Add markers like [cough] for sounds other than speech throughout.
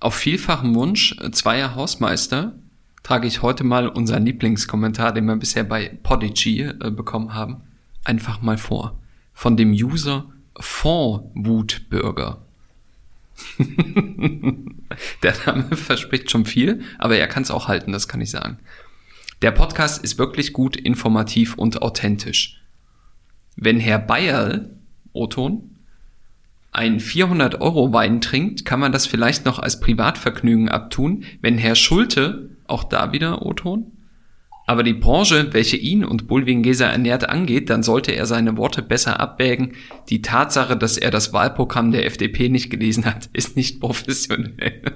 Auf vielfachen Wunsch zweier Hausmeister trage ich heute mal unseren Lieblingskommentar, den wir bisher bei Podigy äh, bekommen haben, einfach mal vor. Von dem User Fondwutbürger. [laughs] Der Name [laughs] verspricht schon viel, aber er kann es auch halten, das kann ich sagen. Der Podcast ist wirklich gut, informativ und authentisch. Wenn Herr Bayerl, Oton, ein 400 Euro Wein trinkt, kann man das vielleicht noch als Privatvergnügen abtun. Wenn Herr Schulte, auch da wieder O-Ton, aber die Branche, welche ihn und Bulwingesa ernährt, angeht, dann sollte er seine Worte besser abwägen. Die Tatsache, dass er das Wahlprogramm der FDP nicht gelesen hat, [laughs] ist nicht professionell. [laughs]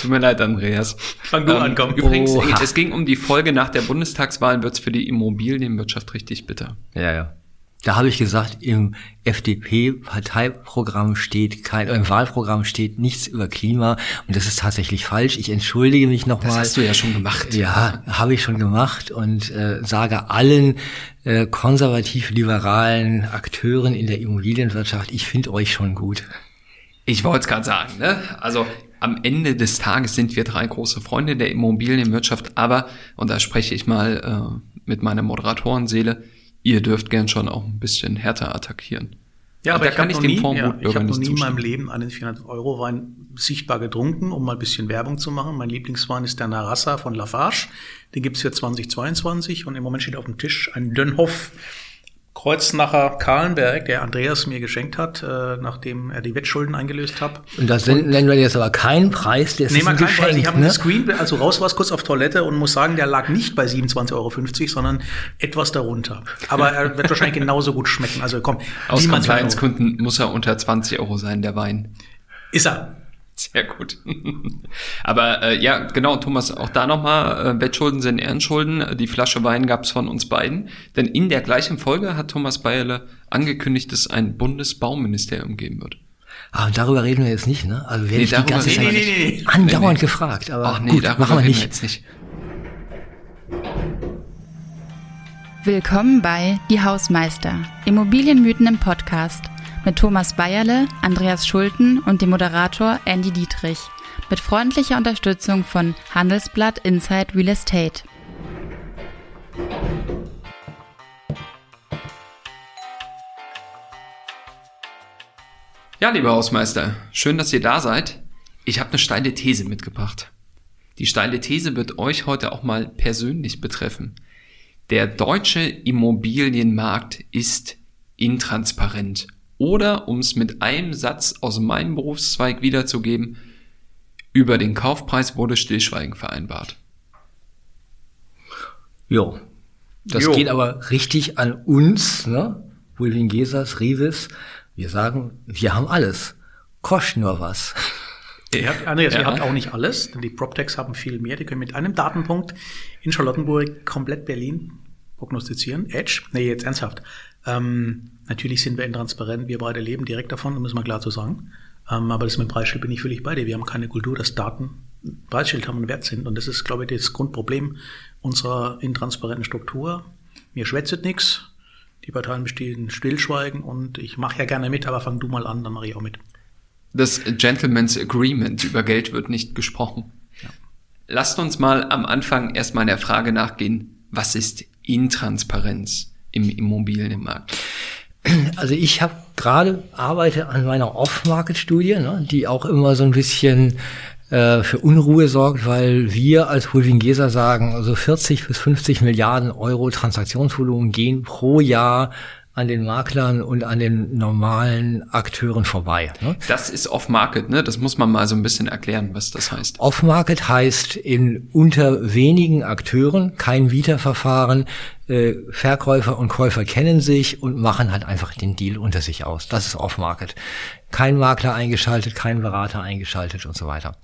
Tut mir leid, Andreas. Fang du ähm, an, komm. Übrigens, Oha. es ging um die Folge nach der Bundestagswahl, wird's für die Immobilienwirtschaft richtig bitter. Ja, ja. Da habe ich gesagt, im FDP-Parteiprogramm steht kein, im Wahlprogramm steht nichts über Klima und das ist tatsächlich falsch. Ich entschuldige mich nochmal. Das hast du ja schon gemacht. Ja, habe ich schon gemacht und äh, sage allen äh, konservativ-liberalen Akteuren in der Immobilienwirtschaft, ich finde euch schon gut. Ich wollte es gerade sagen, ne? Also am Ende des Tages sind wir drei große Freunde der Immobilienwirtschaft, aber, und da spreche ich mal äh, mit meiner Moderatorenseele, ihr dürft gern schon auch ein bisschen härter attackieren. Ja, aber da ich kann ich dem nie, ja, ich habe noch nie in meinem Leben einen 400-Euro-Wein sichtbar getrunken, um mal ein bisschen Werbung zu machen. Mein Lieblingswein ist der Narassa von Lafarge. Den gibt's für 2022 und im Moment steht auf dem Tisch ein Dönhoff Kreuznacher Kahlenberg, der Andreas mir geschenkt hat, äh, nachdem er die Wettschulden eingelöst hat. Und das und, nennen wir jetzt aber keinen Preis, der ist nee, ein Geschenk. Preis. Ich habe ne? Screen, also raus war es kurz auf Toilette und muss sagen, der lag nicht bei 27,50 Euro, sondern etwas darunter. Aber er wird wahrscheinlich genauso gut schmecken. Also komm, aus Compliance-Kunden muss er unter 20 Euro sein, der Wein. Ist er. Sehr gut. [laughs] Aber äh, ja, genau, Thomas, auch da nochmal, äh, Wettschulden sind Ehrenschulden. Die Flasche Wein gab's von uns beiden. Denn in der gleichen Folge hat Thomas Bayerle angekündigt, dass ein Bundesbauministerium geben wird. Ah, und darüber reden wir jetzt nicht, ne? Also werde nee, ich die ganze Zeit nee, nee, andauernd gefragt. Aber Ach, nee, gut, machen wir nicht. Wir jetzt nicht. Willkommen bei Die Hausmeister, Immobilienmythen im Podcast mit Thomas Bayerle, Andreas Schulten und dem Moderator Andy Dietrich. Mit freundlicher Unterstützung von Handelsblatt Inside Real Estate. Ja, lieber Hausmeister, schön, dass ihr da seid. Ich habe eine steile These mitgebracht. Die steile These wird euch heute auch mal persönlich betreffen. Der deutsche Immobilienmarkt ist intransparent oder, um es mit einem Satz aus meinem Berufszweig wiederzugeben, über den Kaufpreis wurde Stillschweigen vereinbart. Jo, das jo. geht aber richtig an uns, ne? Wilvin Gesas, Rivis. Wir sagen, wir haben alles. Kostet nur was. Ihr habt, Andreas, ja. ihr habt auch nicht alles, denn die PropTechs haben viel mehr. Die können mit einem Datenpunkt in Charlottenburg komplett Berlin prognostizieren. Edge? Nee, jetzt ernsthaft. Ähm, natürlich sind wir intransparent, wir beide leben direkt davon, muss man klar zu sagen. Ähm, aber das mit dem Preisschild bin ich völlig bei dir. Wir haben keine Kultur, dass Daten Preisschild haben und wert sind. Und das ist, glaube ich, das Grundproblem unserer intransparenten Struktur. Mir schwätzt nichts, die Parteien bestehen Stillschweigen und ich mache ja gerne mit, aber fang du mal an, dann mache ich auch mit. Das Gentleman's Agreement über Geld wird nicht gesprochen. Ja. Lasst uns mal am Anfang erstmal der Frage nachgehen, was ist Intransparenz? im Immobilienmarkt? [clears throat] Also ich habe gerade arbeite an meiner Off-Market-Studie, ne, die auch immer so ein bisschen äh, für Unruhe sorgt, weil wir als Hulvingesa sagen, also 40 bis 50 Milliarden Euro Transaktionsvolumen gehen pro Jahr an den Maklern und an den normalen Akteuren vorbei. Ne? Das ist Off-Market, ne? Das muss man mal so ein bisschen erklären, was das heißt. Off-Market heißt in unter wenigen Akteuren, kein Vita-Verfahren, äh, Verkäufer und Käufer kennen sich und machen halt einfach den Deal unter sich aus. Das ist Off-Market. Kein Makler eingeschaltet, kein Berater eingeschaltet und so weiter.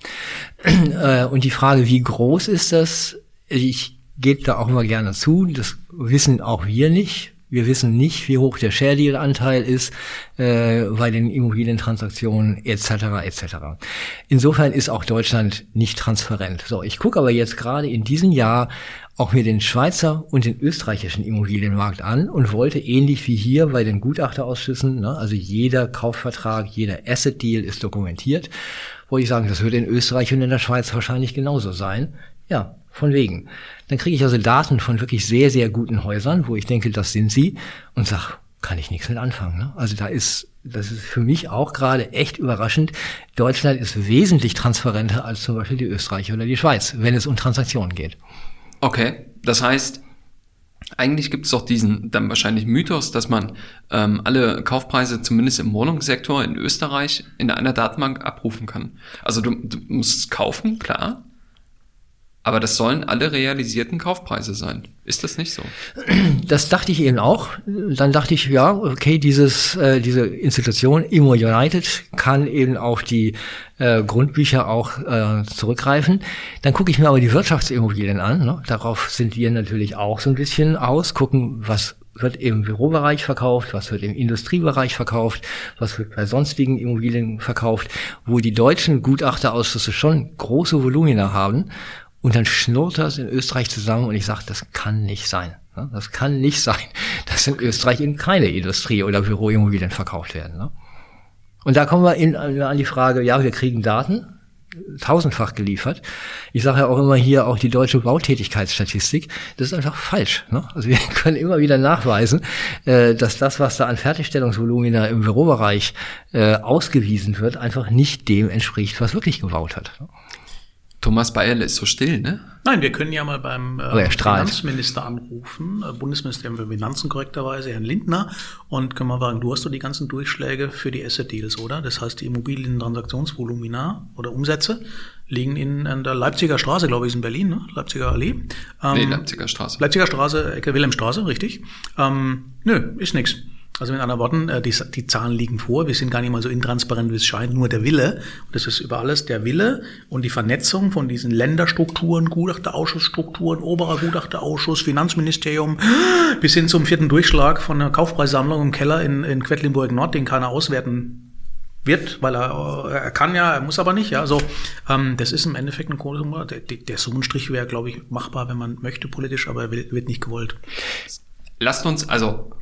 [clears throat] Äh, und die Frage, wie groß ist das? Ich gebe da auch immer gerne zu, das wissen auch wir nicht Wir wissen nicht, wie hoch der Share Deal Anteil ist äh, bei den Immobilientransaktionen etc. etc. Insofern ist auch Deutschland nicht transparent. So, ich gucke aber jetzt gerade in diesem Jahr auch mir den Schweizer und den österreichischen Immobilienmarkt an und wollte ähnlich wie hier bei den Gutachterausschüssen, ne, also jeder Kaufvertrag, jeder Asset Deal ist dokumentiert, wollte ich sagen, das würde in Österreich und in der Schweiz wahrscheinlich genauso sein. Ja, von wegen. Dann kriege ich also Daten von wirklich sehr, sehr guten Häusern, wo ich denke, das sind sie, und sag, kann ich nichts mit anfangen. Ne? Also da ist, das ist für mich auch gerade echt überraschend. Deutschland ist wesentlich transparenter als zum Beispiel die Österreich oder die Schweiz, wenn es um Transaktionen geht. Okay, das heißt, eigentlich gibt es doch diesen dann wahrscheinlich Mythos, dass man ähm, alle Kaufpreise zumindest im Wohnungssektor in Österreich in einer Datenbank abrufen kann. Also du, du musst kaufen, klar, aber das sollen alle realisierten Kaufpreise sein. Ist das nicht so? Das dachte ich eben auch. Dann dachte ich, ja, okay, dieses, äh, diese Institution Immo United kann eben auf die äh, Grundbücher auch äh, zurückgreifen. Dann gucke ich mir aber die Wirtschaftsimmobilien an. Ne? Darauf sind wir natürlich auch so ein bisschen aus, gucken, was wird im Bürobereich verkauft, was wird im Industriebereich verkauft, was wird bei sonstigen Immobilien verkauft, wo die deutschen Gutachterausschüsse schon große Volumina haben und dann schnurrt das in Österreich zusammen und ich sage, das kann nicht sein. Ne? Das kann nicht sein, [laughs] dass in Österreich eben keine Industrie- oder Büroimmobilien verkauft werden. Ne? Und da kommen wir in, an die Frage, ja, wir kriegen Daten, tausendfach geliefert. Ich sage ja auch immer hier auch die deutsche Bautätigkeitsstatistik, das ist einfach falsch. Ne? Also wir [laughs] können immer wieder nachweisen, äh, dass das, was da an Fertigstellungsvolumina im Bürobereich äh, ausgewiesen wird, einfach nicht dem entspricht, was wirklich gebaut hat. Thomas Bayerle ist so still, ne? Nein, wir können ja mal beim äh, Finanzminister anrufen, äh, Bundesministerium für Finanzen korrekterweise, Herrn Lindner, und können wir sagen, du hast doch die ganzen Durchschläge für die Asset Deals, oder? Das heißt, die Immobilientransaktionsvolumina oder Umsätze liegen in, in der Leipziger Straße, glaube ich, in Berlin, ne? Leipziger Allee. Ähm, nee, Leipziger Straße. Leipziger Straße, Ecke Wilhelmstraße, richtig. Ähm, nö, ist nix. Also mit anderen Worten, äh, die, die Zahlen liegen vor. Wir sind gar nicht mal so intransparent, wie es scheint. Nur der Wille, und das ist über alles der Wille und die Vernetzung von diesen Länderstrukturen, Gutachterausschussstrukturen, oberer Gutachterausschuss, Finanzministerium, bis hin zum vierten Durchschlag von der Kaufpreissammlung im Keller in, in Quedlinburg Nord, den keiner auswerten wird, weil er, er kann ja, er muss aber nicht. Ja, also ähm, das ist im Endeffekt ein großer der, der Summenstrich wäre, glaube ich, machbar, wenn man möchte politisch, aber er wird nicht gewollt. Lasst uns also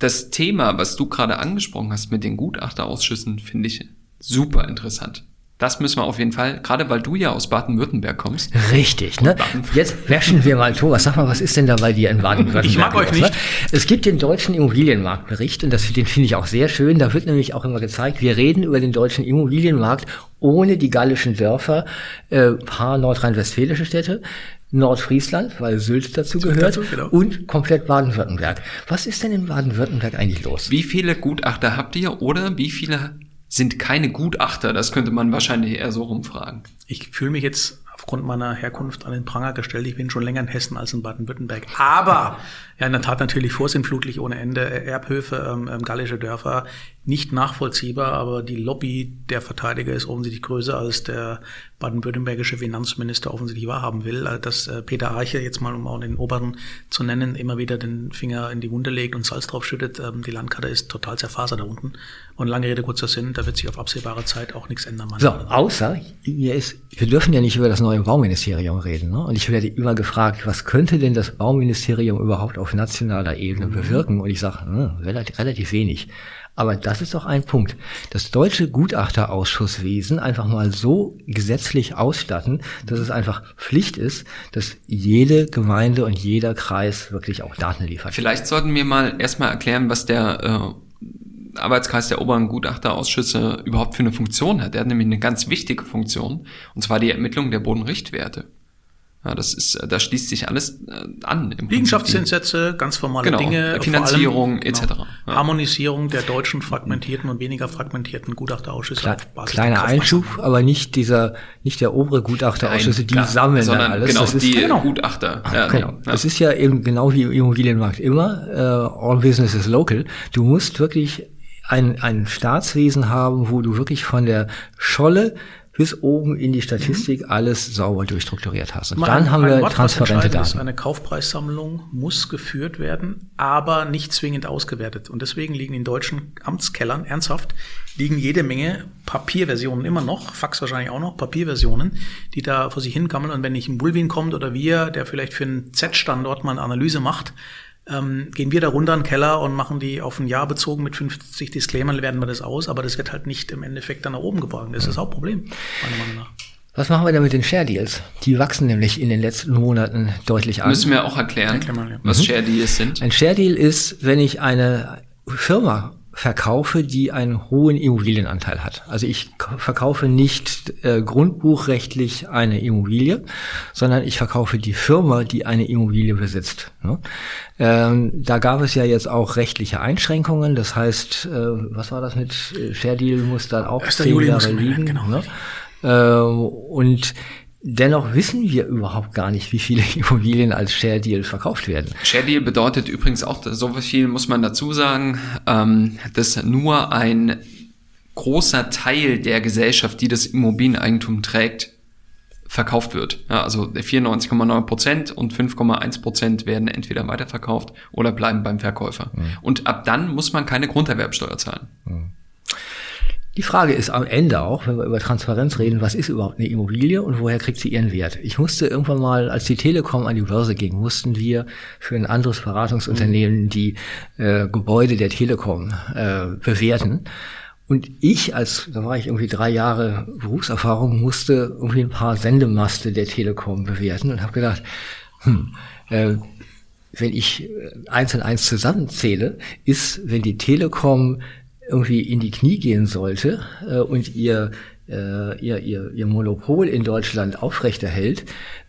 das Thema, was du gerade angesprochen hast mit den Gutachterausschüssen, finde ich super interessant. Das müssen wir auf jeden Fall, gerade weil du ja aus Baden-Württemberg kommst. Richtig, ne? Jetzt wäschen wir mal, Thomas, sag mal, was ist denn da bei dir in Baden-Württemberg? Ich mag euch nicht. Ne? Es gibt den deutschen Immobilienmarktbericht und das, den finde ich auch sehr schön. Da wird nämlich auch immer gezeigt, wir reden über den deutschen Immobilienmarkt ohne die gallischen Dörfer, äh, paar nordrhein-westfälische Städte. Nordfriesland, weil Sylt dazu gehört, dazu, genau. und komplett Baden-Württemberg. Was ist denn in Baden-Württemberg eigentlich los? Wie viele Gutachter habt ihr oder wie viele sind keine Gutachter? Das könnte man wahrscheinlich eher so rumfragen. Ich fühle mich jetzt aufgrund meiner Herkunft an den Pranger gestellt. Ich bin schon länger in Hessen als in Baden-Württemberg. Aber ja, in der Tat natürlich vorsintflutlich ohne Ende. Erbhöfe, ähm, ähm, gallische Dörfer, nicht nachvollziehbar, aber die Lobby der Verteidiger ist offensichtlich größer als der baden-württembergische Finanzminister offensichtlich wahrhaben will. Also, dass äh, Peter Eiche jetzt mal, um auch den Oberen zu nennen, immer wieder den Finger in die Wunde legt und Salz drauf schüttet. Ähm, die Landkarte ist total zerfasert da unten. Und lange Rede, kurzer Sinn, da wird sich auf absehbare Zeit auch nichts ändern. So, außer, hier ist, wir dürfen ja nicht über das neue Bauministerium reden. Ne? Und ich werde immer gefragt, was könnte denn das Bauministerium überhaupt auf nationaler Ebene mhm. bewirken? Und ich sage, hm, relativ, relativ wenig. Aber das ist doch ein Punkt. Das deutsche Gutachterausschusswesen einfach mal so gesetzlich ausstatten, dass es einfach Pflicht ist, dass jede Gemeinde und jeder Kreis wirklich auch Daten liefert. Vielleicht sollten wir mal erstmal erklären, was der äh, Arbeitskreis der oberen Gutachterausschüsse überhaupt für eine Funktion hat. Der hat nämlich eine ganz wichtige Funktion, und zwar die Ermittlung der Bodenrichtwerte. Ja, das ist, da schließt sich alles äh, an. Liegenschaftszinssätze, ganz formale genau, Dinge. Finanzierung allem, etc. Genau, ja. Harmonisierung der deutschen fragmentierten und weniger fragmentierten Gutachterausschüsse. Kle kleiner Einschub, aber nicht dieser, nicht der obere Gutachterausschüsse, die klar, sammeln sondern alles. Genau, das ist, die genau. Gutachter. Ja, genau. Ja. Es ist ja eben genau wie im Immobilienmarkt immer, uh, all business is local. Du musst wirklich ein, ein Staatswesen haben, wo du wirklich von der Scholle bis oben in die Statistik mhm. alles sauber durchstrukturiert hast. Und dann haben wir Wort, transparente Daten. Eine Kaufpreissammlung muss geführt werden, aber nicht zwingend ausgewertet. Und deswegen liegen in deutschen Amtskellern ernsthaft liegen jede Menge Papierversionen immer noch, Fax wahrscheinlich auch noch, Papierversionen, die da vor sich hinkammeln. Und wenn nicht ein Bullwin kommt oder wir, der vielleicht für einen Z-Standort mal eine Analyse macht, ähm, gehen wir da runter in den Keller und machen die auf ein Jahr bezogen mit 50 Disclaimern, werden wir das aus, aber das wird halt nicht im Endeffekt dann nach oben gebracht. Das ist das Hauptproblem, meiner Meinung nach. Was machen wir denn mit den Share Deals? Die wachsen nämlich in den letzten Monaten deutlich an. Müssen wir auch erklären, mal, ja. was mhm. Share Deals sind. Ein Share Deal ist, wenn ich eine Firma verkaufe, die einen hohen Immobilienanteil hat. Also ich verkaufe nicht äh, grundbuchrechtlich eine Immobilie, sondern ich verkaufe die Firma, die eine Immobilie besitzt. Ne? Ähm, da gab es ja jetzt auch rechtliche Einschränkungen. Das heißt, äh, was war das mit äh, Share Deal muss dann auch zehn Jahre liegen. Genau. Ne? Äh, und Dennoch wissen wir überhaupt gar nicht, wie viele [laughs] Immobilien als Share Deal verkauft werden. Share Deal bedeutet übrigens auch, so viel muss man dazu sagen, ähm, dass nur ein großer Teil der Gesellschaft, die das Immobilieneigentum trägt, verkauft wird. Ja, also 94,9 Prozent und 5,1 Prozent werden entweder weiterverkauft oder bleiben beim Verkäufer. Mhm. Und ab dann muss man keine Grunderwerbsteuer zahlen. Mhm. Die Frage ist am Ende auch, wenn wir über Transparenz reden, was ist überhaupt eine Immobilie und woher kriegt sie ihren Wert? Ich musste irgendwann mal, als die Telekom an die Börse ging, mussten wir für ein anderes Beratungsunternehmen die äh, Gebäude der Telekom äh, bewerten. Und ich, als, da war ich irgendwie drei Jahre Berufserfahrung, musste irgendwie ein paar Sendemaste der Telekom bewerten und habe gedacht, hm, äh, wenn ich eins und eins zusammenzähle, ist, wenn die Telekom irgendwie in die Knie gehen sollte äh, und ihr, äh, ihr, ihr, ihr Monopol in Deutschland aufrechterhält,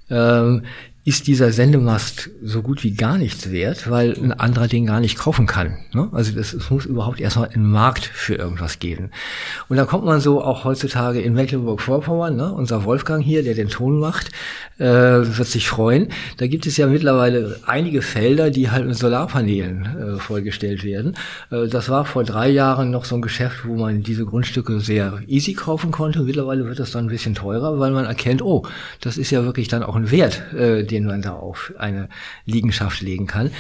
ähm, ist dieser Sendemast so gut wie gar nichts wert, weil ein anderer den gar nicht kaufen kann. Ne? Also es muss überhaupt erstmal einen Markt für irgendwas geben. Und da kommt man so auch heutzutage in Mecklenburg-Vorpommern, ne? unser Wolfgang hier, der den Ton macht, äh, wird sich freuen. Da gibt es ja mittlerweile einige Felder, die halt mit Solarpanelen äh, vollgestellt werden. Äh, das war vor drei Jahren noch so ein Geschäft, wo man diese Grundstücke sehr easy kaufen konnte. Mittlerweile wird das dann ein bisschen teurer, weil man erkennt, oh, das ist ja wirklich dann auch ein Wert, äh, den man da auf eine Liegenschaft legen kann.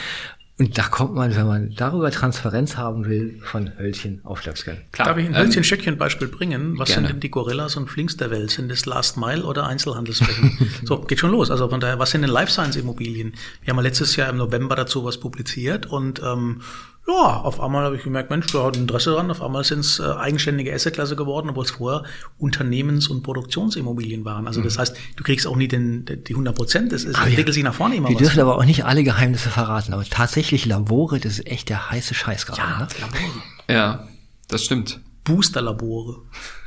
Und da kommt man, wenn man darüber Transparenz haben will, von Hölzchen auf Stöcksken. Klar. Darf ich ein Hölzchen Stöckchen Beispiel bringen? Was gerne. sind denn die Gorillas und Flinks der Welt? Sind das Last Mile oder Einzelhandelsflächen? [laughs] so, geht schon los. Also von daher, was sind denn Life Science Immobilien? Wir haben ja letztes Jahr im November dazu was publiziert und ähm, ja, auf einmal habe ich gemerkt, Mensch, da hat Interesse dran. Auf einmal sind es äh, eigenständige Assetklasse geworden, obwohl es vorher Unternehmens- und Produktionsimmobilien waren. Also das mhm. heißt, du kriegst auch nie den, die 100 Prozent. Es entwickelt ja, sich nach vorne immer Wir was. dürfen aber auch nicht alle Geheimnisse verraten. Aber tatsächlich Labore, das ist echt der heiße Scheiß gerade. Ja, ne? Labore. Ja, das stimmt. Boosterlabore.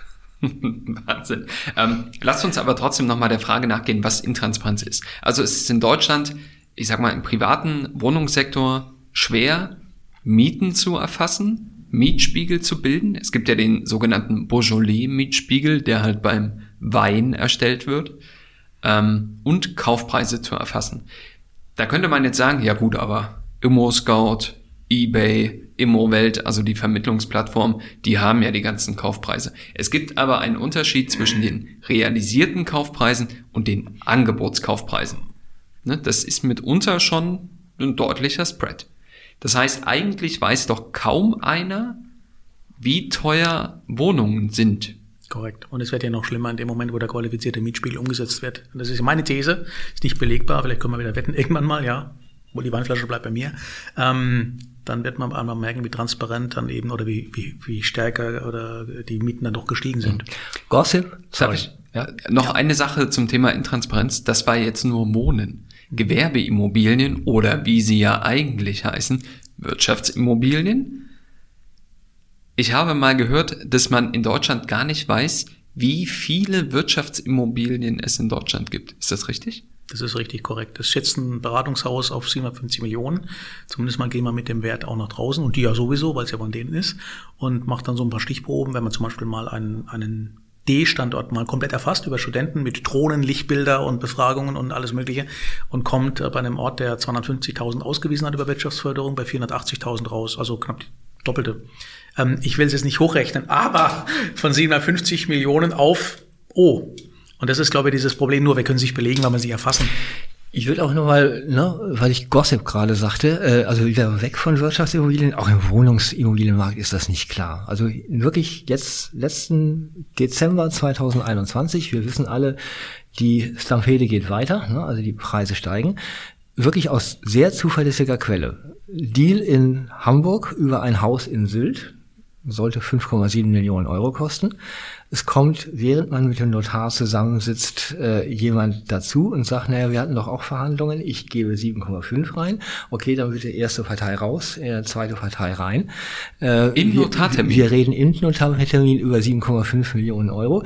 [laughs] Wahnsinn. Ähm, lasst uns aber trotzdem nochmal der Frage nachgehen, was Intransparenz ist. Also es ist in Deutschland, ich sag mal, im privaten Wohnungssektor schwer, Mieten zu erfassen, Mietspiegel zu bilden. Es gibt ja den sogenannten Beaujolais-Mietspiegel, der halt beim Wein erstellt wird, ähm, und Kaufpreise zu erfassen. Da könnte man jetzt sagen, ja gut, aber Immo-Scout, eBay, Immowelt, also die Vermittlungsplattform, die haben ja die ganzen Kaufpreise. Es gibt aber einen Unterschied zwischen den realisierten Kaufpreisen und den Angebotskaufpreisen. Ne, das ist mitunter schon ein deutlicher Spread. Das heißt, eigentlich weiß doch kaum einer, wie teuer Wohnungen sind. Korrekt. Und es wird ja noch schlimmer in dem Moment, wo der qualifizierte Mietspiegel umgesetzt wird. Und das ist meine These, ist nicht belegbar, vielleicht können wir wieder wetten, [laughs] irgendwann mal, ja, wo die Weinflasche bleibt bei mir. Ähm, dann wird man einmal merken, wie transparent dann eben oder wie, wie, wie stärker oder die Mieten dann doch gestiegen sind. Gossip? Sorry. Ja, noch ja. eine Sache zum Thema Intransparenz. Das war jetzt nur Wohnen. Gewerbeimmobilien oder wie sie ja eigentlich heißen, Wirtschaftsimmobilien. Ich habe mal gehört, dass man in Deutschland gar nicht weiß, wie viele Wirtschaftsimmobilien es in Deutschland gibt. Ist das richtig? Das ist richtig korrekt. Das schätzt ein Beratungshaus auf 750 Millionen. Zumindest mal gehen wir mit dem Wert auch nach draußen und die ja sowieso, weil es ja von denen ist und macht dann so ein paar Stichproben, wenn man zum Beispiel mal einen, einen D-Standort mal komplett erfasst über Studenten mit Drohnen, Lichtbilder und Befragungen und alles Mögliche und kommt bei einem Ort, der 250.000 ausgewiesen hat über Wirtschaftsförderung, bei 480.000 raus, also knapp die doppelte. Ähm, ich will es jetzt nicht hochrechnen, aber von 750 Millionen auf Oh, und das ist, glaube ich, dieses Problem nur, wir können sich belegen, weil man sich erfassen. Ich würde auch nochmal, ne, weil ich Gossip gerade sagte, äh, also wieder weg von Wirtschaftsimmobilien, auch im Wohnungsimmobilienmarkt ist das nicht klar. Also wirklich jetzt letzten Dezember 2021, wir wissen alle, die Stampede geht weiter, ne, also die Preise steigen, wirklich aus sehr zuverlässiger Quelle. Deal in Hamburg über ein Haus in Sylt, sollte 5,7 Millionen Euro kosten. Es kommt, während man mit dem Notar zusammensitzt, äh, jemand dazu und sagt, naja, wir hatten doch auch Verhandlungen, ich gebe 7,5 rein. Okay, dann bitte erste Partei raus, äh, zweite Partei rein. Äh, Im Notartermin? Wir, wir reden im Notartermin über 7,5 Millionen Euro.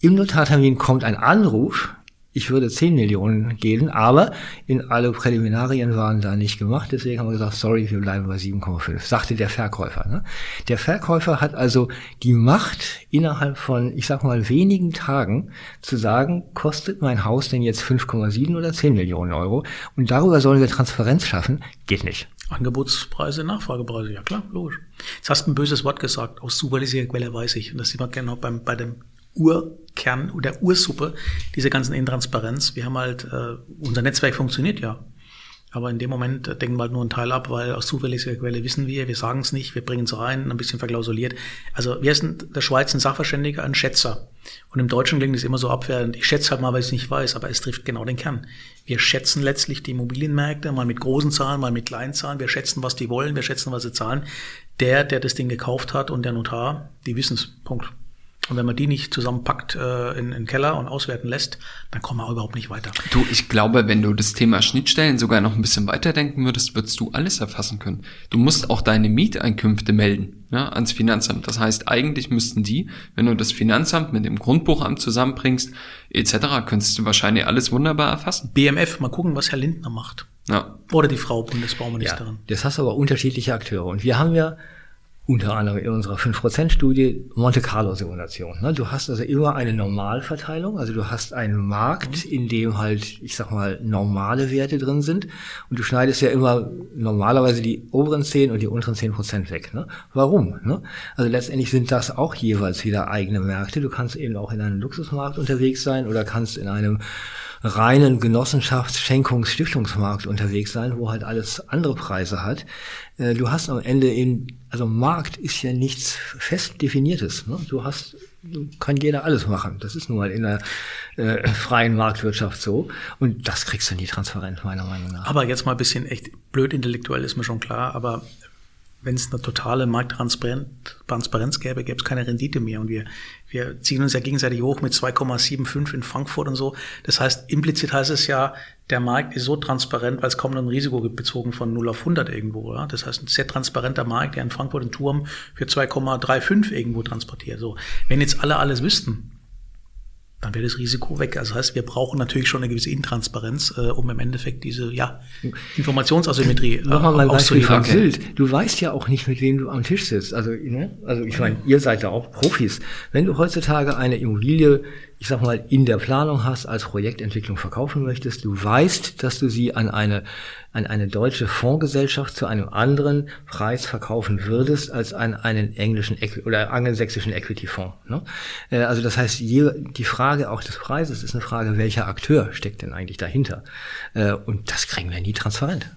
Im Notartermin kommt ein Anruf, ich würde 10 Millionen geben, aber in alle Präliminarien waren da nicht gemacht. Deswegen haben wir gesagt, sorry, wir bleiben bei 7,5, sagte der Verkäufer. Ne? Der Verkäufer hat also die Macht, innerhalb von, ich sag mal, wenigen Tagen zu sagen, kostet mein Haus denn jetzt 5,7 oder 10 Millionen Euro? Und darüber sollen wir Transparenz schaffen? Geht nicht. Angebotspreise, Nachfragepreise, ja klar, logisch. Jetzt hast du ein böses Wort gesagt, aus zuverlässiger Quelle weiß ich. Und das sieht man genau beim, bei dem Urkern oder Ursuppe dieser ganzen Intransparenz. Wir haben halt, äh, unser Netzwerk funktioniert ja. Aber in dem Moment äh, denken wir halt nur einen Teil ab, weil aus zuverlässiger Quelle wissen wir, wir sagen es nicht, wir bringen es rein, ein bisschen verklausuliert. Also wir sind der Schweiz ein Sachverständiger, ein Schätzer. Und im Deutschen klingt es immer so abwehrend. Ich schätze halt mal, weil ich es nicht weiß, aber es trifft genau den Kern. Wir schätzen letztlich die Immobilienmärkte, mal mit großen Zahlen, mal mit kleinen Zahlen. Wir schätzen, was die wollen, wir schätzen, was sie zahlen. Der, der das Ding gekauft hat und der Notar, die wissen es. Punkt. Und wenn man die nicht zusammenpackt äh, in, in den Keller und auswerten lässt, dann kommen wir auch überhaupt nicht weiter. Du, ich glaube, wenn du das Thema Schnittstellen sogar noch ein bisschen weiterdenken würdest, würdest du alles erfassen können. Du musst auch deine Mieteinkünfte melden ja, ans Finanzamt. Das heißt, eigentlich müssten die, wenn du das Finanzamt mit dem Grundbuchamt zusammenbringst, etc., könntest du wahrscheinlich alles wunderbar erfassen. BMF, mal gucken, was Herr Lindner macht. Ja. Oder die Frau Bundesbauministerin. Ja, das hast du aber unterschiedliche Akteure. Und wir haben ja unter anderem in unserer 5%-Studie Monte Carlo-Simulation. Ne? Du hast also immer eine Normalverteilung, also du hast einen Markt, mhm. in dem halt, ich sag mal, normale Werte drin sind und du schneidest ja immer normalerweise die oberen 10 und die unteren 10% weg. Ne? Warum? Ne? Also letztendlich sind das auch jeweils wieder eigene Märkte. Du kannst eben auch in einem Luxusmarkt unterwegs sein oder kannst in einem reinen Genossenschafts-, Schenkungs-, Stiftungsmarkt unterwegs sein, wo halt alles andere Preise hat. Äh, du hast am Ende eben, also Markt ist ja nichts fest definiertes. Ne? Du hast, kann jeder alles machen. Das ist nun mal in der äh, freien Marktwirtschaft so. Und das kriegst du nie transparent, meiner Meinung nach. Aber jetzt mal ein bisschen echt blöd intellektuell ist mir schon klar, aber wenn es eine totale Markttransparenz gäbe, gäbe es keine Rendite mehr. Und wir, wir ziehen uns ja gegenseitig hoch mit 2,75 in Frankfurt und so. Das heißt, implizit heißt es ja, der Markt ist so transparent, weil es kaum noch ein Risiko gibt, bezogen von 0 auf 100 irgendwo. Ja? Das heißt, ein sehr transparenter Markt, der in Frankfurt einen Turm für 2,35 irgendwo transportiert. So, wenn jetzt alle alles wüssten, dann wäre das Risiko weg. Also das heißt, wir brauchen natürlich schon eine gewisse Intransparenz, äh, um im Endeffekt diese ja, Informationsasymmetrie äh, Nochmal mein Beispiel von Sylt. Du weißt ja auch nicht, mit wem du am Tisch sitzt. Also, ne? also ich meine, ihr seid ja auch Profis. Wenn du heutzutage eine Immobilie ich sag mal, in der Planung hast, als Projektentwicklung verkaufen möchtest, du weißt, dass du sie an eine, an eine deutsche Fondsgesellschaft zu einem anderen Preis verkaufen würdest als an einen englischen oder angelsächsischen Equity-Fonds. Ne? Äh, also das heißt, die Frage auch des Preises ist eine Frage, welcher Akteur steckt denn eigentlich dahinter? Äh, und das kriegen wir nie transparent.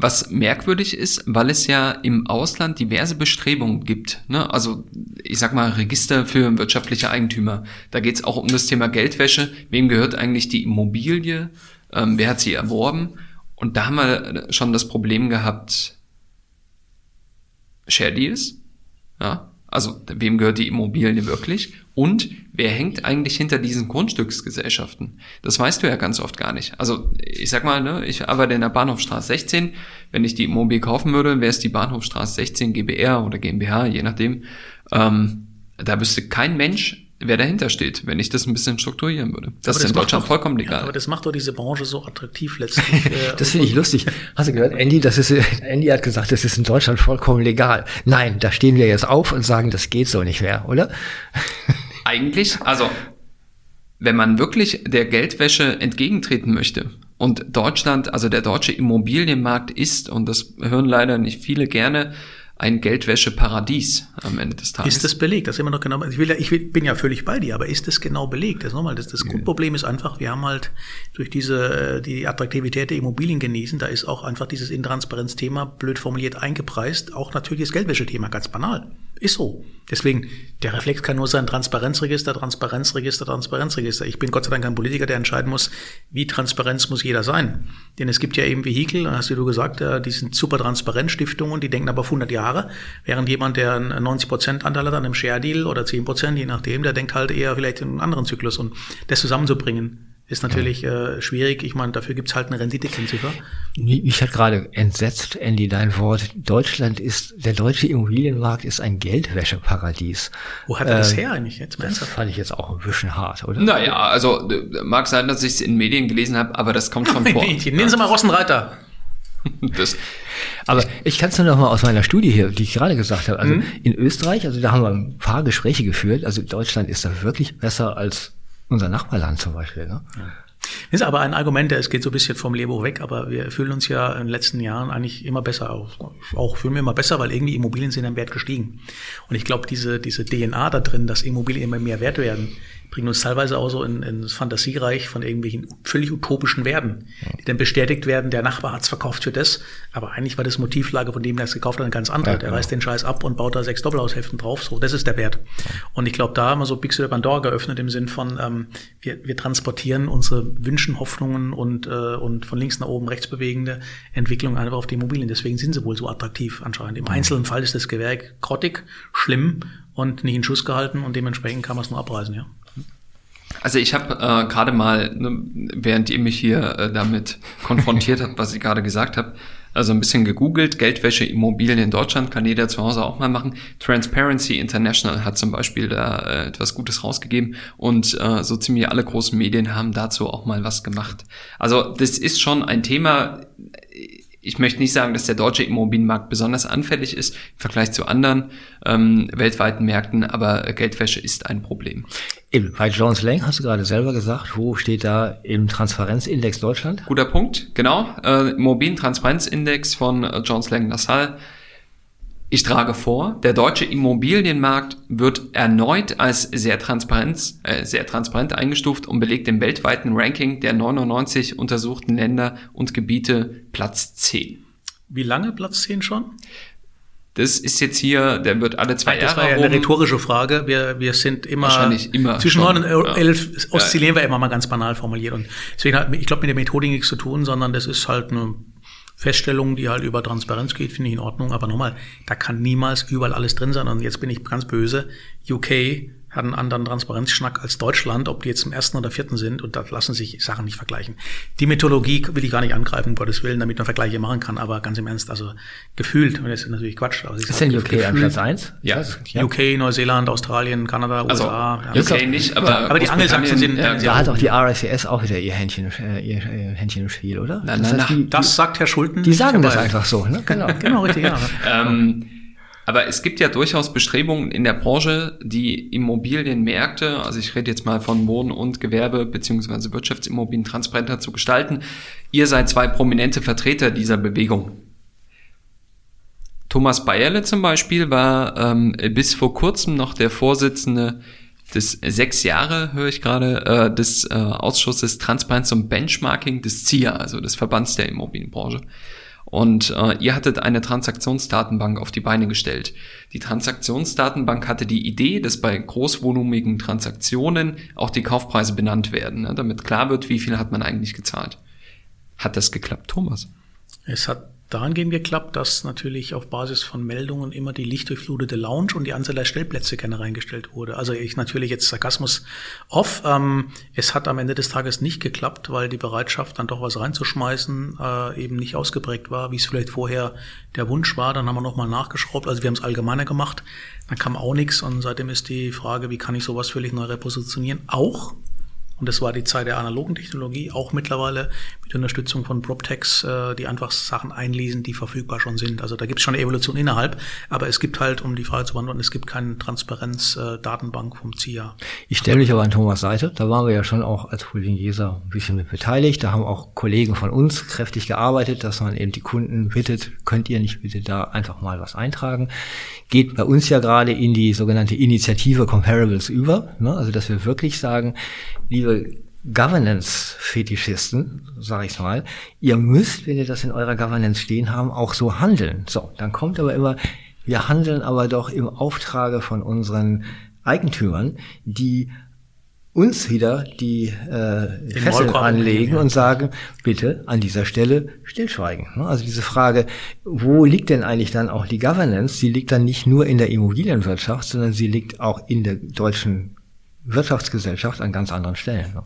Was merkwürdig ist, weil es ja im Ausland diverse Bestrebungen gibt. Ne? Also ich sag mal Register für wirtschaftliche Eigentümer. Da geht es auch um das Thema Geldwäsche. Wem gehört eigentlich die Immobilie? Ähm, wer hat sie erworben? Und da haben wir schon das Problem gehabt, Share Deals. Ja? Also wem gehört die Immobilie wirklich? Und wer hängt eigentlich hinter diesen Grundstücksgesellschaften? Das weißt du ja ganz oft gar nicht. Also ich sag mal, ne, ich arbeite in der Bahnhofstraße 16. Wenn ich die Immobilie kaufen würde, wäre es die Bahnhofstraße 16 GBR oder GmbH, je nachdem. Ähm, da wüsste kein Mensch, wer dahinter steht, wenn ich das ein bisschen strukturieren würde. Das, das ist in Deutschland doch, vollkommen legal. Ja, aber das macht doch diese Branche so attraktiv letztlich. [laughs] Äh, das finde ich lustig. Hast du gehört, Andy, das ist, Andy hat gesagt, das ist in Deutschland vollkommen legal. Nein, da stehen wir jetzt auf und sagen, das geht so nicht mehr, oder? [laughs] Eigentlich, also, wenn man wirklich der Geldwäsche entgegentreten möchte und Deutschland, also der deutsche Immobilienmarkt ist, und das hören leider nicht viele gerne, ein Geldwäscheparadies am Ende des Tages. Ist das belegt? Das ist immer noch genau. Ich, will, ich bin ja völlig bei dir, aber ist das genau belegt? Das nochmal. Das, das Grundproblem ist einfach, wir haben halt durch diese die Attraktivität der Immobilien genießen, da ist auch einfach dieses Intransparenzthema blöd formuliert eingepreist. Auch natürlich das Geldwäschethema, ganz banal. Ist so. Deswegen, der Reflex kann nur sein Transparenzregister, Transparenzregister, Transparenzregister. Ich bin Gott sei Dank kein Politiker, der entscheiden muss, wie transparent muss jeder sein. Denn es gibt ja eben Vehikel, hast du gesagt, die sind super transparent, Stiftungen, die denken aber auf 100 Jahre, während jemand, der einen 90% Anteil hat an einem Share-Deal oder 10%, je nachdem, der denkt halt eher vielleicht in einen anderen Zyklus. Und das zusammenzubringen, ist natürlich äh, schwierig. Ich meine, dafür gibt's halt eine Renditekennziffer. Mich hat gerade entsetzt, Andy, dein Wort. Deutschland ist, der deutsche Immobilienmarkt ist ein Geldwäscheparadies. Wo hat er äh, das her eigentlich jetzt? Das fand ich jetzt auch ein bisschen hart, oder? Naja, also mag sein, dass ich es in Medien gelesen habe, aber das kommt schon [laughs] vor. Nehmen Sie mal Rossenreiter. [laughs] das. Aber ich kann es nur noch mal aus meiner Studie hier, die ich gerade gesagt habe. Also mhm. in Österreich, also da haben wir ein paar Gespräche geführt. Also Deutschland ist da wirklich besser als unser Nachbarland zum Beispiel. Ne? Ja. Ist aber ein Argument, es geht so ein bisschen vom Lebo weg, aber wir fühlen uns ja in den letzten Jahren eigentlich immer besser. Auch, auch fühlen wir immer besser, weil irgendwie Immobilien sind am Wert gestiegen. Und ich glaube, diese, diese DNA da drin, dass Immobilien immer mehr wert werden, bringen uns teilweise auch so in, in das Fantasiereich von irgendwelchen völlig utopischen Werten, die dann bestätigt werden, der Nachbar hat's verkauft für das, aber eigentlich war das Motivlage von dem, der es gekauft hat, ein ganz anderer. Ja, der genau. reißt den Scheiß ab und baut da sechs Doppelhaushälften drauf, so, das ist der Wert. Und ich glaube, da haben wir so Big Sur Pandora geöffnet im Sinn von, ähm, wir, wir transportieren unsere Wünschen, Hoffnungen und, äh, und von links nach oben rechts bewegende Entwicklung einfach auf die Immobilien. Deswegen sind sie wohl so attraktiv anscheinend. Im einzelnen Fall ist das Gewerk grottig, schlimm und nicht in Schuss gehalten und dementsprechend kann man es nur abreißen, ja. Also ich habe äh, gerade mal, ne, während ihr mich hier äh, damit konfrontiert habt, was ich gerade gesagt habe, also ein bisschen gegoogelt, Geldwäsche, Immobilien in Deutschland, kann jeder zu Hause auch mal machen. Transparency International hat zum Beispiel da äh, etwas Gutes rausgegeben und äh, so ziemlich alle großen Medien haben dazu auch mal was gemacht. Also das ist schon ein Thema, ich möchte nicht sagen, dass der deutsche Immobilienmarkt besonders anfällig ist im Vergleich zu anderen ähm, weltweiten Märkten, aber Geldwäsche ist ein Problem. Eben, bei Jones Lang hast du gerade selber gesagt, wo steht da im Transparenzindex Deutschland? Guter Punkt, genau. Äh, Immobilientransparenzindex von äh, Jones Lang LaSalle ich trage vor, der deutsche Immobilienmarkt wird erneut als sehr transparent, äh, sehr transparent eingestuft und belegt im weltweiten Ranking der 99 untersuchten Länder und Gebiete Platz 10. Wie lange Platz 10 schon? Das ist jetzt hier, der wird alle zwei das Jahre. Das war ja eine rhetorische Frage. Wir, wir sind immer, Wahrscheinlich immer zwischen neun und elf ja. oszillieren wir immer mal ganz banal formuliert. Und deswegen hat, ich glaube, mit der Methodik nichts zu tun, sondern das ist halt eine Feststellung, die halt über Transparenz geht, finde ich in Ordnung. Aber nochmal, da kann niemals überall alles drin sein. Und jetzt bin ich ganz böse. UK hat einen anderen Transparenzschnack als Deutschland, ob die jetzt im ersten oder vierten sind, und da lassen sich Sachen nicht vergleichen. Die Methodologie will ich gar nicht angreifen, um Gottes Willen, damit man Vergleiche machen kann, aber ganz im Ernst, also gefühlt, und das ist natürlich Quatsch. Aber ist denn UK gefühlt, an Platz eins? Ja. ja. UK, Neuseeland, Australien, Kanada, also, USA. Ja. UK nicht, aber, aber die Angelsachsen sind. Ja, da hat auch die RICS auch wieder ihr Händchen, äh, ihr Händchen im Spiel, oder? Nein, das, heißt, die, das sagt Herr Schulten. Die sagen das einfach so, ne? [laughs] Genau, genau, richtig, ja. ähm, aber es gibt ja durchaus Bestrebungen in der Branche, die Immobilienmärkte, also ich rede jetzt mal von Wohnen und Gewerbe beziehungsweise Wirtschaftsimmobilien transparenter zu gestalten. Ihr seid zwei prominente Vertreter dieser Bewegung. Thomas Bayerle zum Beispiel war ähm, bis vor kurzem noch der Vorsitzende des sechs Jahre, höre ich gerade, äh, des äh, Ausschusses Transparenz und Benchmarking des CIA, also des Verbands der Immobilienbranche. Und äh, ihr hattet eine Transaktionsdatenbank auf die Beine gestellt. Die Transaktionsdatenbank hatte die Idee, dass bei großvolumigen Transaktionen auch die Kaufpreise benannt werden, ne, damit klar wird, wie viel hat man eigentlich gezahlt. Hat das geklappt, Thomas? Es hat dahingehend geklappt, dass natürlich auf Basis von Meldungen immer die lichtdurchflutete Lounge und die Anzahl der Stellplätze gerne reingestellt wurde. Also ich natürlich jetzt Sarkasmus off. Ähm, es hat am Ende des Tages nicht geklappt, weil die Bereitschaft, dann doch was reinzuschmeißen, äh, eben nicht ausgeprägt war, wie es vielleicht vorher der Wunsch war. Dann haben wir nochmal nachgeschraubt. Also wir haben es allgemeiner gemacht. Dann kam auch nichts und seitdem ist die Frage, wie kann ich sowas völlig neu repositionieren? Auch Und das war die Zeit der analogen Technologie, auch mittlerweile mit Unterstützung von PropTechs, äh, die einfach Sachen einlesen, die verfügbar schon sind. Also da gibt es schon eine Evolution innerhalb, aber es gibt halt, um die Frage zu beantworten, es gibt keine Transparenz-Datenbank vom CIA. Ich stelle mich aber an Thomas Seite, da waren wir ja schon auch als Holding Jesa ein bisschen mit beteiligt. Da haben auch Kollegen von uns kräftig gearbeitet, dass man eben die Kunden bittet, könnt ihr nicht bitte da einfach mal was eintragen. Geht bei uns ja gerade in die sogenannte Initiative Comparables über, ne? also dass wir wirklich sagen, liebe Governance-Fetischisten, sage ich mal, ihr müsst, wenn ihr das in eurer Governance stehen haben, auch so handeln. So, dann kommt aber immer, wir handeln aber doch im Auftrage von unseren Eigentümern, die uns wieder die äh, Fesseln anlegen ja. und sagen, bitte an dieser Stelle stillschweigen. Ne? Also diese Frage, wo liegt denn eigentlich dann auch die Governance? Sie liegt dann nicht nur in der Immobilienwirtschaft, sondern sie liegt auch in der deutschen Wirtschaftsgesellschaft an ganz anderen Stellen. Ne?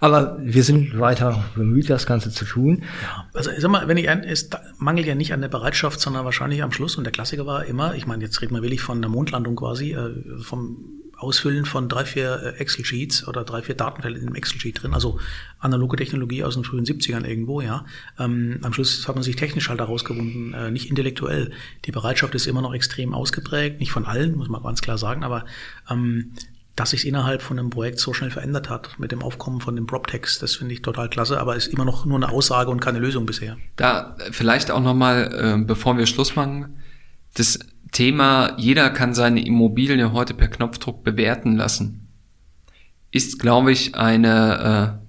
Aber wir sind weiter bemüht, das Ganze zu tun. Ja, also sag mal, wenn ich ein, es mangelt ja nicht an der Bereitschaft, sondern wahrscheinlich am Schluss. Und der Klassiker war immer, ich meine, jetzt reden wir wirklich von der Mondlandung quasi, äh, vom Ausfüllen von drei, vier äh, Excel-Sheets oder drei, vier Datenfelder in einem Excel-Sheet drin, also analoge Technologie aus den frühen 70ern irgendwo, ja. Ähm, am Schluss hat man sich technisch halt herausgewunden, äh, nicht intellektuell. Die Bereitschaft ist immer noch extrem ausgeprägt, nicht von allen, muss man ganz klar sagen, aber ähm, dass sich innerhalb von einem Projekt so schnell verändert hat mit dem Aufkommen von dem PropText, das finde ich total klasse, aber ist immer noch nur eine Aussage und keine Lösung bisher. Da vielleicht auch nochmal, äh, bevor wir Schluss machen, das Thema, jeder kann seine Immobilie heute per Knopfdruck bewerten lassen, ist, glaube ich, eine äh,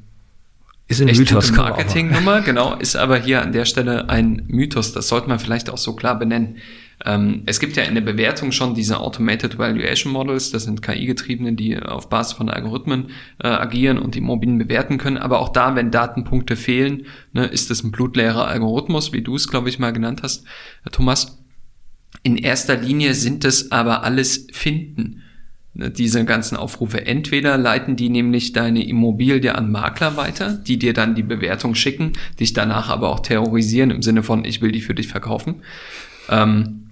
ist ein echt Mythos, gute Marketingnummer, genau, ist aber hier an der Stelle ein Mythos. Das sollte man vielleicht auch so klar benennen. Ähm, es gibt ja in der Bewertung schon diese Automated Valuation Models, das sind KI-Getriebene, die auf Basis von Algorithmen äh, agieren und Immobilien bewerten können. Aber auch da, wenn Datenpunkte fehlen, ne, ist das ein blutleerer Algorithmus, wie du es, glaube ich, mal genannt hast, Thomas. In erster Linie sind es aber alles Finden. Ne, diese ganzen Aufrufe. Entweder leiten die nämlich deine Immobilie an Makler weiter, die dir dann die Bewertung schicken, dich danach aber auch terrorisieren im Sinne von, ich will die für dich verkaufen. Ähm,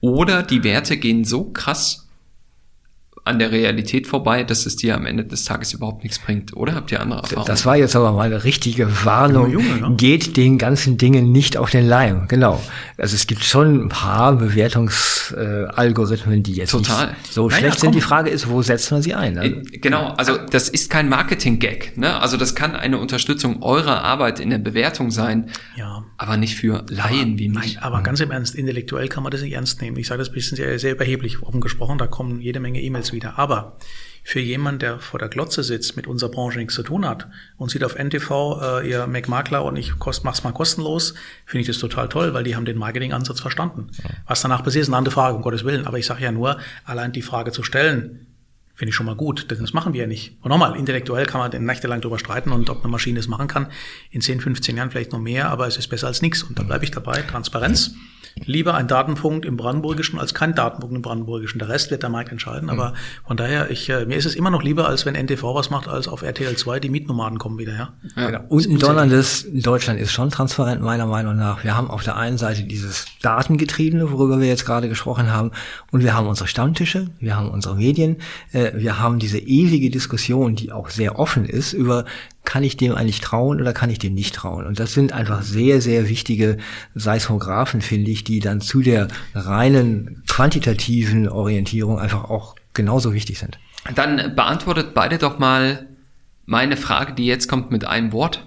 oder die Werte gehen so krass an der Realität vorbei, dass es dir am Ende des Tages überhaupt nichts bringt. Oder habt ihr andere Erfahrungen? Das war jetzt aber mal eine richtige Warnung. Junge, ne? Geht den ganzen Dingen nicht auf den Leim. Genau. Also es gibt schon ein paar Bewertungsalgorithmen, die jetzt Total. so naja, schlecht sind. Die Frage ist, wo setzt man sie ein? Ne? Genau. Also das ist kein Marketing-Gag. Ne? Also das kann eine Unterstützung eurer Arbeit in der Bewertung sein. Ja. Aber nicht für Laien aber, wie mich. Nein, aber ganz im Ernst, intellektuell kann man das nicht ernst nehmen. Ich sage das ein bisschen sehr, sehr überheblich offen gesprochen. Da kommen jede Menge E-Mails wieder wieder. Aber für jemand, der vor der Glotze sitzt, mit unserer Branche nichts zu tun hat und sieht auf NTV, äh, ihr Mac-Makler und ich kost, mach's mal kostenlos, finde ich das total toll, weil die haben den Marketing-Ansatz verstanden. Ja. Was danach passiert, ist eine andere Frage, um Gottes Willen. Aber ich sage ja nur, allein die Frage zu stellen, finde ich schon mal gut, denn das machen wir ja nicht. Und nochmal, intellektuell kann man nächtelang drüber streiten und ob eine Maschine es machen kann. In 10, 15 Jahren vielleicht noch mehr, aber es ist besser als nichts. Und da bleibe ich dabei. Transparenz. Lieber ein Datenpunkt im Brandenburgischen als kein Datenpunkt im Brandenburgischen. Der Rest wird der Markt entscheiden. Mhm. Aber von daher, ich, äh, mir ist es immer noch lieber, als wenn NTV was macht, als auf RTL 2 die Mietnomaden kommen wieder. Ja? ja. Genau. Und in Deutschland ist, Deutschland ist schon transparent, meiner Meinung nach. Wir haben auf der einen Seite dieses Datengetriebene, worüber wir jetzt gerade gesprochen haben. Und wir haben unsere Stammtische, wir haben unsere Medien, äh, wir haben diese ewige Diskussion, die auch sehr offen ist, über kann ich dem eigentlich trauen oder kann ich dem nicht trauen? Und das sind einfach sehr, sehr wichtige Seismographen, finde ich, die dann zu der reinen quantitativen Orientierung einfach auch genauso wichtig sind. Dann beantwortet beide doch mal meine Frage, die jetzt kommt mit einem Wort.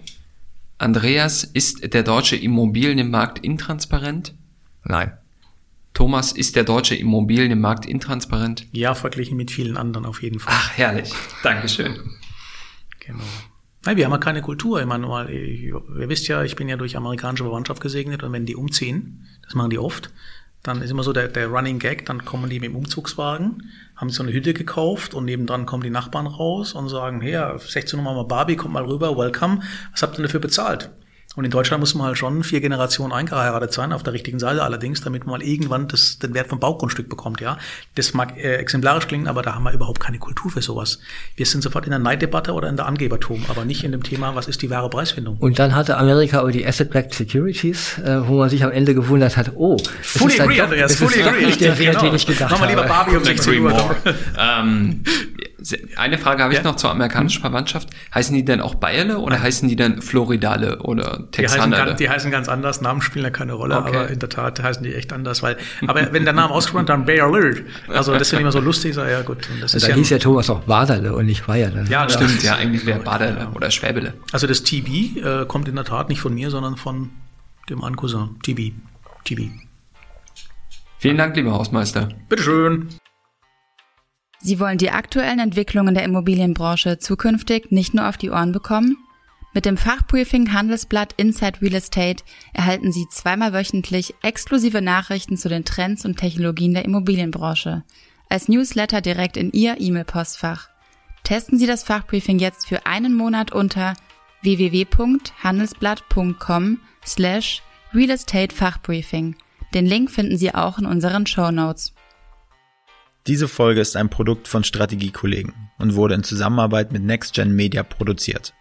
Andreas, ist der deutsche Immobilienmarkt intransparent? Nein. Thomas, ist der deutsche Immobilienmarkt intransparent? Ja, verglichen mit vielen anderen auf jeden Fall. Ach, herrlich. Dankeschön. Genau. Nein, wir haben ja keine Kultur. Ich meine, ihr wisst ja, ich bin ja durch amerikanische Verwandtschaft gesegnet und wenn die umziehen, das machen die oft, dann ist immer so der, der Running Gag, dann kommen die mit dem Umzugswagen, haben so eine Hütte gekauft und nebendran kommen die Nachbarn raus und sagen, hey, 16 Uhr mal Barbie, kommt mal rüber, welcome, was habt ihr dafür bezahlt? Und in Deutschland muss man halt schon vier Generationen eingeheiratet sein, auf der richtigen Seite allerdings, damit man mal irgendwann das, den Wert vom Baugrundstück bekommt, ja. Das mag äh, exemplarisch klingen, aber da haben wir überhaupt keine Kultur für sowas. Wir sind sofort in der Neiddebatte oder in der Angebertum, aber nicht in dem Thema, was ist die wahre Preisfindung. Und dann hatte Amerika aber die Asset-Backed Securities, äh, wo man sich am Ende gewundert hat, oh, fully agree, Andreas, fully agree. Nicht der Wert, genau. den ich gedacht Machen wir lieber Barbie um 16 Uhr. ähm, Eine Frage habe ich ja. noch zur amerikanischen hm. Verwandtschaft. Heißen die denn auch Bayerle oder Nein. heißen die denn Floridale oder Texanerle? Die heißen, die heißen ganz anders, Namen spielen ja keine Rolle, okay. aber in der Tat heißen die echt anders, weil, aber wenn der Name ausgesprochen wird, dann Bayerle. Also das finde ich immer so lustig, so, ja gut. Und das also ist da ja hieß ja Thomas auch Baderle und nicht Bayerle. Ja, das stimmt, ja, eigentlich wäre Baderle oder Schwäbele. Also das TB äh, kommt in der Tat nicht von mir, sondern von dem Ancousin. TB. TB. Vielen Dank, lieber Hausmeister. Bitteschön. Sie wollen die aktuellen Entwicklungen der Immobilienbranche zukünftig nicht nur auf die Ohren bekommen? Mit dem Fachbriefing Handelsblatt Inside Real Estate erhalten Sie zweimal wöchentlich exklusive Nachrichten zu den Trends und Technologien der Immobilienbranche. Als Newsletter direkt in Ihr E-Mail-Postfach. Testen Sie das Fachbriefing jetzt für einen Monat unter www.handelsblatt.com slash Real Estate Fachbriefing. Den Link finden Sie auch in unseren Show Notes. Diese Folge ist ein Produkt von Strategiekollegen und wurde in Zusammenarbeit mit NextGen Media produziert.